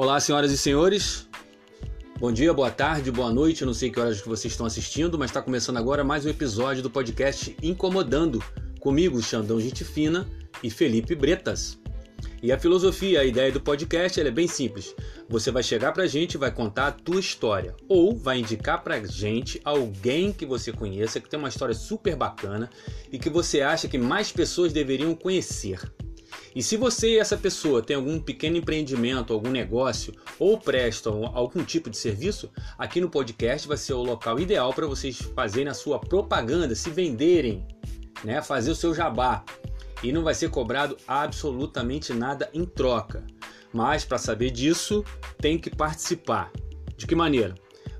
Olá, senhoras e senhores. Bom dia, boa tarde, boa noite. Eu não sei que horas que vocês estão assistindo, mas está começando agora mais um episódio do podcast Incomodando, comigo, Xandão Gente Fina e Felipe Bretas. E a filosofia, a ideia do podcast é bem simples. Você vai chegar pra gente e vai contar a tua história. Ou vai indicar pra gente alguém que você conheça, que tem uma história super bacana e que você acha que mais pessoas deveriam conhecer. E se você e essa pessoa tem algum pequeno empreendimento, algum negócio ou prestam algum tipo de serviço, aqui no podcast vai ser o local ideal para vocês fazerem a sua propaganda, se venderem, né, fazer o seu jabá. E não vai ser cobrado absolutamente nada em troca. Mas para saber disso, tem que participar. De que maneira?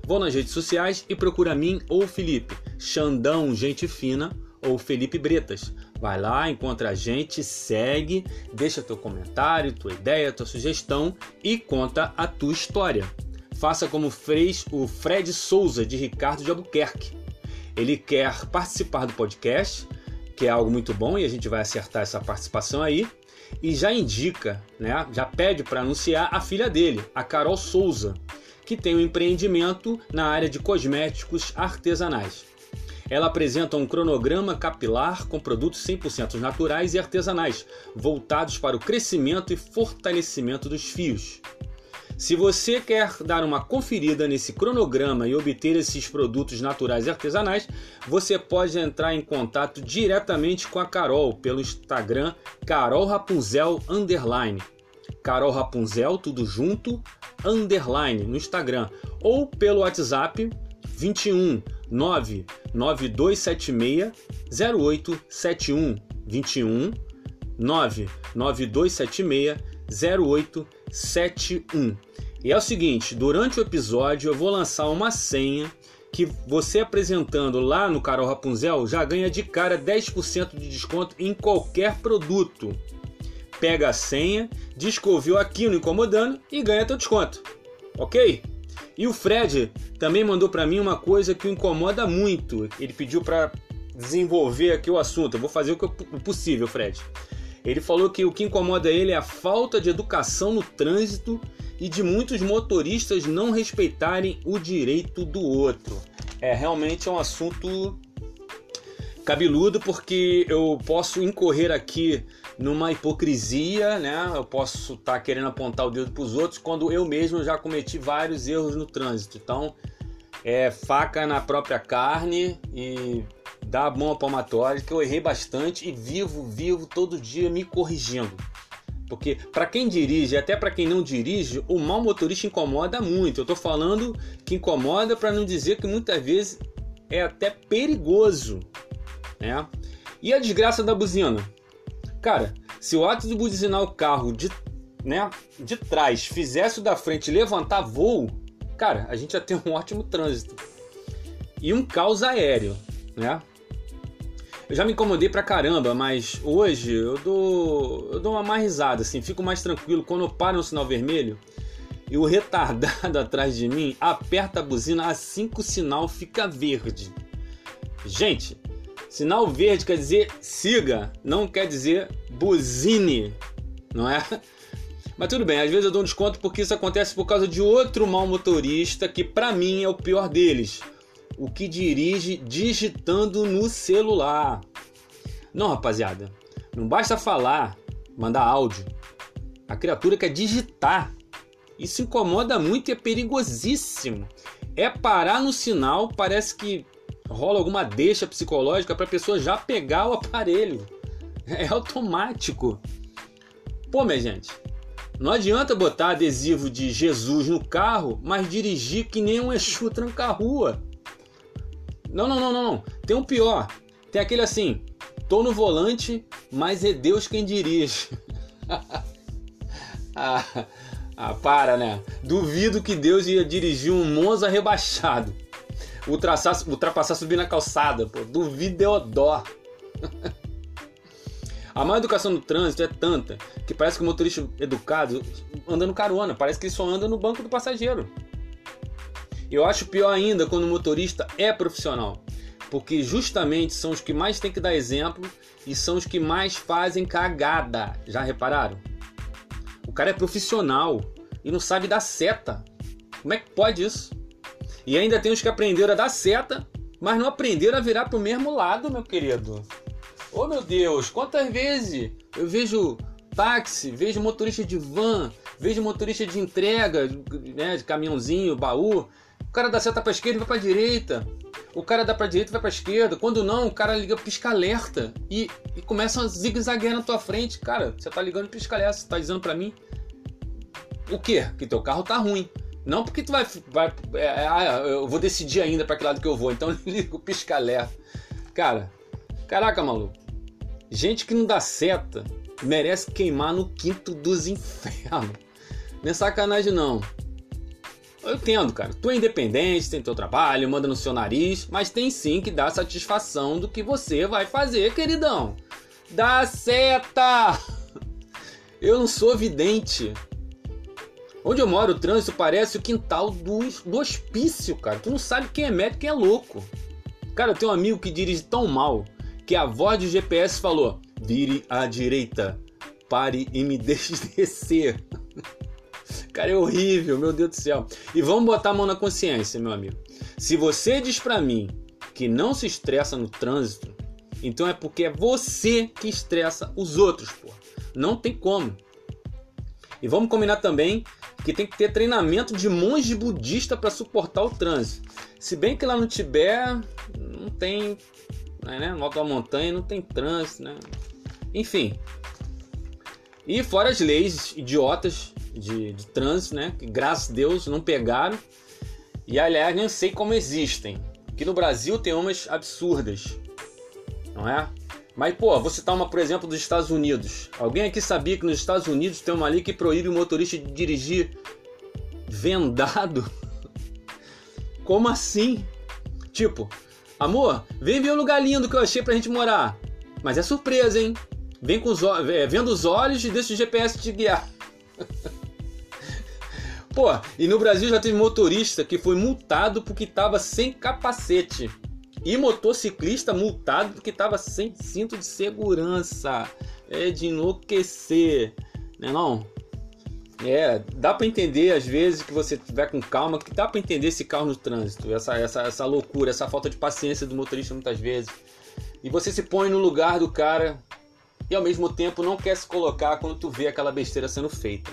Vou nas redes sociais e procura mim ou Felipe, Xandão Gente Fina ou Felipe Bretas. Vai lá, encontra a gente, segue, deixa teu comentário, tua ideia, tua sugestão e conta a tua história. Faça como fez o Fred Souza de Ricardo de Albuquerque. Ele quer participar do podcast, que é algo muito bom e a gente vai acertar essa participação aí. E já indica, né? Já pede para anunciar a filha dele, a Carol Souza, que tem um empreendimento na área de cosméticos artesanais. Ela apresenta um cronograma capilar com produtos 100% naturais e artesanais, voltados para o crescimento e fortalecimento dos fios. Se você quer dar uma conferida nesse cronograma e obter esses produtos naturais e artesanais, você pode entrar em contato diretamente com a Carol pelo Instagram Carol Rapunzel underline. Carol Rapunzel, tudo junto, underline no Instagram, ou pelo WhatsApp 21 99276 0871 21 99276 0871. E é o seguinte, durante o episódio eu vou lançar uma senha que você apresentando lá no Carol Rapunzel já ganha de cara 10% de desconto em qualquer produto. Pega a senha, ouviu aqui no Incomodando e ganha teu desconto. Ok? E o Fred também mandou para mim uma coisa que o incomoda muito. Ele pediu para desenvolver aqui o assunto. Eu vou fazer o que possível, Fred. Ele falou que o que incomoda ele é a falta de educação no trânsito e de muitos motoristas não respeitarem o direito do outro. É realmente é um assunto cabeludo porque eu posso incorrer aqui numa hipocrisia, né? Eu posso estar tá querendo apontar o dedo para os outros quando eu mesmo já cometi vários erros no trânsito. Então, é faca na própria carne e dá a mão palmatória que eu errei bastante e vivo, vivo todo dia me corrigindo. Porque para quem dirige, até para quem não dirige, o mau motorista incomoda muito. Eu estou falando que incomoda para não dizer que muitas vezes é até perigoso, né? E a desgraça da buzina? Cara, se o ato de buzinar o carro de, né, de trás fizesse o da frente levantar voo, cara, a gente ia ter um ótimo trânsito. E um caos aéreo, né? Eu já me incomodei pra caramba, mas hoje eu dou, eu dou uma mais risada, assim, fico mais tranquilo quando eu paro no sinal vermelho e o retardado atrás de mim aperta a buzina assim que o sinal fica verde. Gente, Sinal verde quer dizer siga, não quer dizer buzine, não é? Mas tudo bem, às vezes eu dou um desconto porque isso acontece por causa de outro mau motorista que para mim é o pior deles, o que dirige digitando no celular. Não, rapaziada, não basta falar, mandar áudio. A criatura quer digitar. Isso incomoda muito e é perigosíssimo. É parar no sinal, parece que rola alguma deixa psicológica para a pessoa já pegar o aparelho. É automático. Pô, minha gente, não adianta botar adesivo de Jesus no carro, mas dirigir que nem um Exu tranca-rua. Não, não, não, não, não. Tem um pior. Tem aquele assim, tô no volante, mas é Deus quem dirige. ah, ah, para, né? Duvido que Deus ia dirigir um Monza rebaixado ultrapassar, ultrapassar subir na calçada, pô. Duvido dó. A má educação no trânsito é tanta que parece que o motorista educado anda no carona, parece que ele só anda no banco do passageiro. Eu acho pior ainda quando o motorista é profissional, porque justamente são os que mais têm que dar exemplo e são os que mais fazem cagada. Já repararam? O cara é profissional, e não sabe dar seta. Como é que pode isso? E ainda tem os que aprenderam a dar seta, mas não aprenderam a virar pro mesmo lado, meu querido. Oh meu Deus, quantas vezes eu vejo táxi, vejo motorista de van, vejo motorista de entrega, né, de caminhãozinho, baú. O cara dá seta pra esquerda e vai pra direita. O cara dá pra direita e vai pra esquerda. Quando não, o cara liga pisca-alerta e, e começa a zigue-zaguear na tua frente. Cara, você tá ligando pisca-alerta, você tá dizendo pra mim o quê? Que teu carro tá ruim. Não porque tu vai. vai é, é, ah, eu vou decidir ainda para que lado que eu vou, então liga o pisca-alerta. Cara, caraca, maluco. Gente que não dá seta merece queimar no quinto dos infernos. Não é sacanagem, não. Eu entendo, cara. Tu é independente, tem teu trabalho, manda no seu nariz, mas tem sim que dar satisfação do que você vai fazer, queridão. Dá seta! Eu não sou vidente. Onde eu moro, o trânsito parece o quintal do, do hospício, cara. Tu não sabe quem é médico quem é louco. Cara, eu tenho um amigo que dirige tão mal que a voz do GPS falou: vire à direita, pare e me deixe descer. Cara, é horrível, meu Deus do céu. E vamos botar a mão na consciência, meu amigo. Se você diz para mim que não se estressa no trânsito, então é porque é você que estressa os outros, pô. Não tem como. E vamos combinar também que tem que ter treinamento de monge budista para suportar o trânsito. Se bem que lá no Tibete não tem, né, alto da montanha não tem trânsito, né? Enfim. E fora as leis idiotas de, de trânsito, né? Que graças a Deus não pegaram. E aliás, nem sei como existem. Aqui no Brasil tem umas absurdas, não é? Mas, pô, vou citar uma, por exemplo, dos Estados Unidos. Alguém aqui sabia que nos Estados Unidos tem uma lei que proíbe o motorista de dirigir vendado? Como assim? Tipo, amor, vem ver o lugar lindo que eu achei pra gente morar. Mas é surpresa, hein? Vem com os é, vendo os olhos e deixa o GPS te guiar. Pô, e no Brasil já teve motorista que foi multado porque tava sem capacete. E motociclista multado porque estava sem cinto de segurança. É de enlouquecer, né não? É, dá para entender às vezes que você tiver com calma, que dá para entender esse carro no trânsito, essa, essa, essa loucura, essa falta de paciência do motorista muitas vezes. E você se põe no lugar do cara e ao mesmo tempo não quer se colocar quando tu vê aquela besteira sendo feita.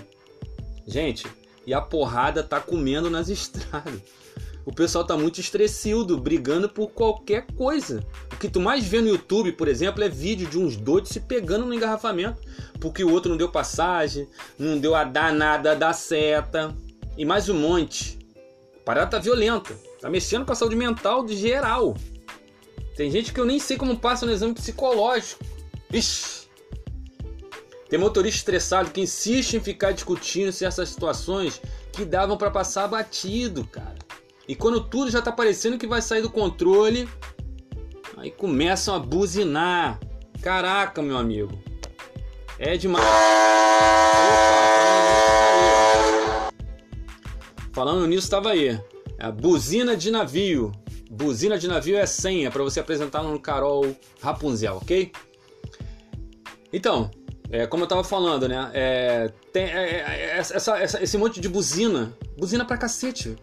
Gente, e a porrada tá comendo nas estradas. O pessoal tá muito estressido, brigando por qualquer coisa. O que tu mais vê no YouTube, por exemplo, é vídeo de uns doidos se pegando no engarrafamento, porque o outro não deu passagem, não deu a danada da seta e mais um monte. A parada tá violenta, tá mexendo com a saúde mental de geral. Tem gente que eu nem sei como passa no exame psicológico. Ixi. Tem motorista estressado que insiste em ficar discutindo certas situações que davam para passar batido, cara. E quando tudo já tá parecendo que vai sair do controle, aí começam a buzinar. Caraca, meu amigo. É demais. Opa, falando nisso, estava aí. É a buzina de navio. Buzina de navio é senha para você apresentar no Carol Rapunzel, ok? Então, é, como eu tava falando, né? É, tem é, é, é essa, essa, esse monte de buzina. Buzina pra cacete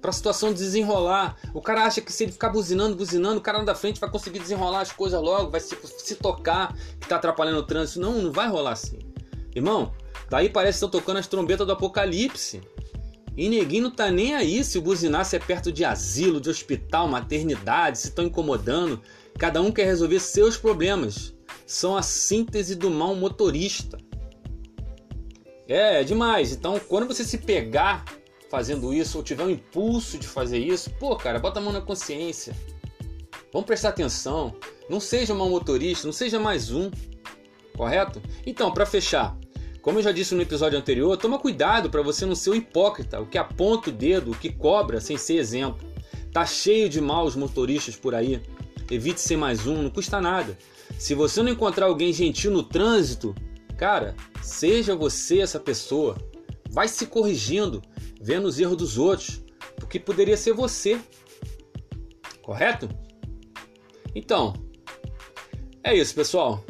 pra situação desenrolar. O cara acha que se ele ficar buzinando, buzinando, o cara da frente vai conseguir desenrolar as coisas logo, vai se, se tocar que tá atrapalhando o trânsito. Não, não vai rolar assim. Irmão, daí parece que estão tocando as trombetas do apocalipse. E ninguém não tá nem aí se o buzinar se é perto de asilo, de hospital, maternidade, se estão incomodando. Cada um quer resolver seus problemas. São a síntese do mal motorista. É, é demais. Então, quando você se pegar fazendo isso ou tiver um impulso de fazer isso, pô, cara, bota a mão na consciência. Vamos prestar atenção. Não seja um motorista, não seja mais um. Correto? Então, para fechar, como eu já disse no episódio anterior, toma cuidado para você não ser um hipócrita, o que aponta o dedo, o que cobra sem ser exemplo. Tá cheio de maus motoristas por aí. Evite ser mais um, não custa nada. Se você não encontrar alguém gentil no trânsito, cara, seja você essa pessoa. Vai se corrigindo, vendo os erros dos outros, porque poderia ser você. Correto? Então, é isso, pessoal.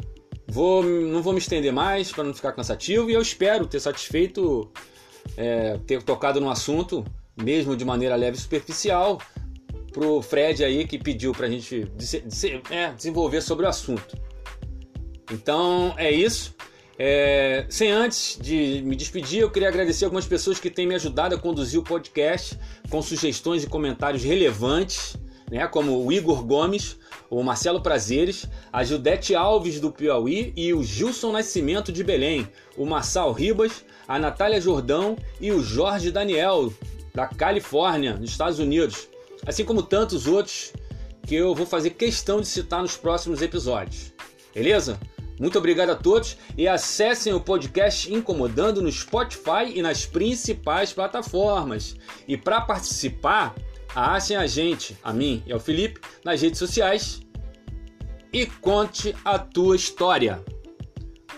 Vou, não vou me estender mais para não ficar cansativo e eu espero ter satisfeito é, ter tocado no assunto, mesmo de maneira leve e superficial, pro Fred aí que pediu pra gente é, desenvolver sobre o assunto. Então é isso. É, sem antes de me despedir, eu queria agradecer algumas pessoas que têm me ajudado a conduzir o podcast com sugestões e comentários relevantes, né, como o Igor Gomes, o Marcelo Prazeres, a Judete Alves do Piauí e o Gilson Nascimento de Belém, o Marçal Ribas, a Natália Jordão e o Jorge Daniel da Califórnia, nos Estados Unidos, assim como tantos outros que eu vou fazer questão de citar nos próximos episódios. Beleza? Muito obrigado a todos e acessem o podcast Incomodando no Spotify e nas principais plataformas. E para participar, achem a gente, a mim e ao Felipe, nas redes sociais e conte a tua história.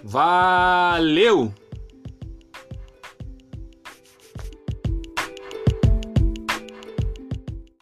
Valeu!